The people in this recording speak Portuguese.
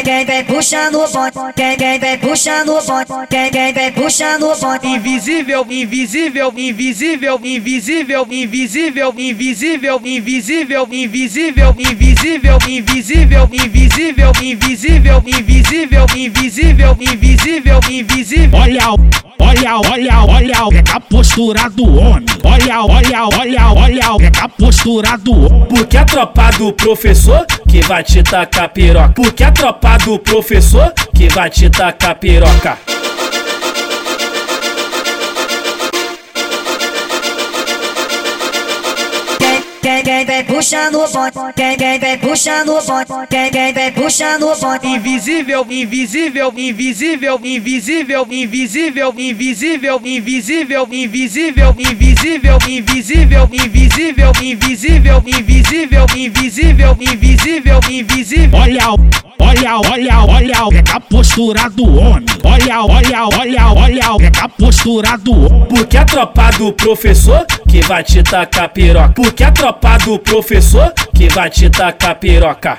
vem puxando o bonde, quem quem vem puxando o bonde, quem quem vem puxando o bonde. Invisível, invisível, invisível, invisível, invisível, invisível, invisível, invisível, invisível, invisível, invisível, invisível, invisível, invisível, invisível, invisível. Olha, olha, olha, olha, pega a postura do homem. Olha, olha, olha, olha, pega a postura do homem. Porque a tropa do professor que vai te tacar piroca. Porque a tropa do professor que vai te tacar piroca. Quem quem vem puxando o bonde, quem quem vem puxando o bonde, quem quem vem puxando o bonde. Invisível, invisível, invisível, invisível, invisível, invisível, invisível, invisível, invisível, invisível, invisível, invisível, invisível, invisível, invisível, invisível. Olha, olha, olha, olha, pega a postura do homem. Olha, olha, olha, olha, pega a postura do homem. Porque a tropa do professor que vai te tacar piroca. Porque a tropa do professor que vai te tacar piroca.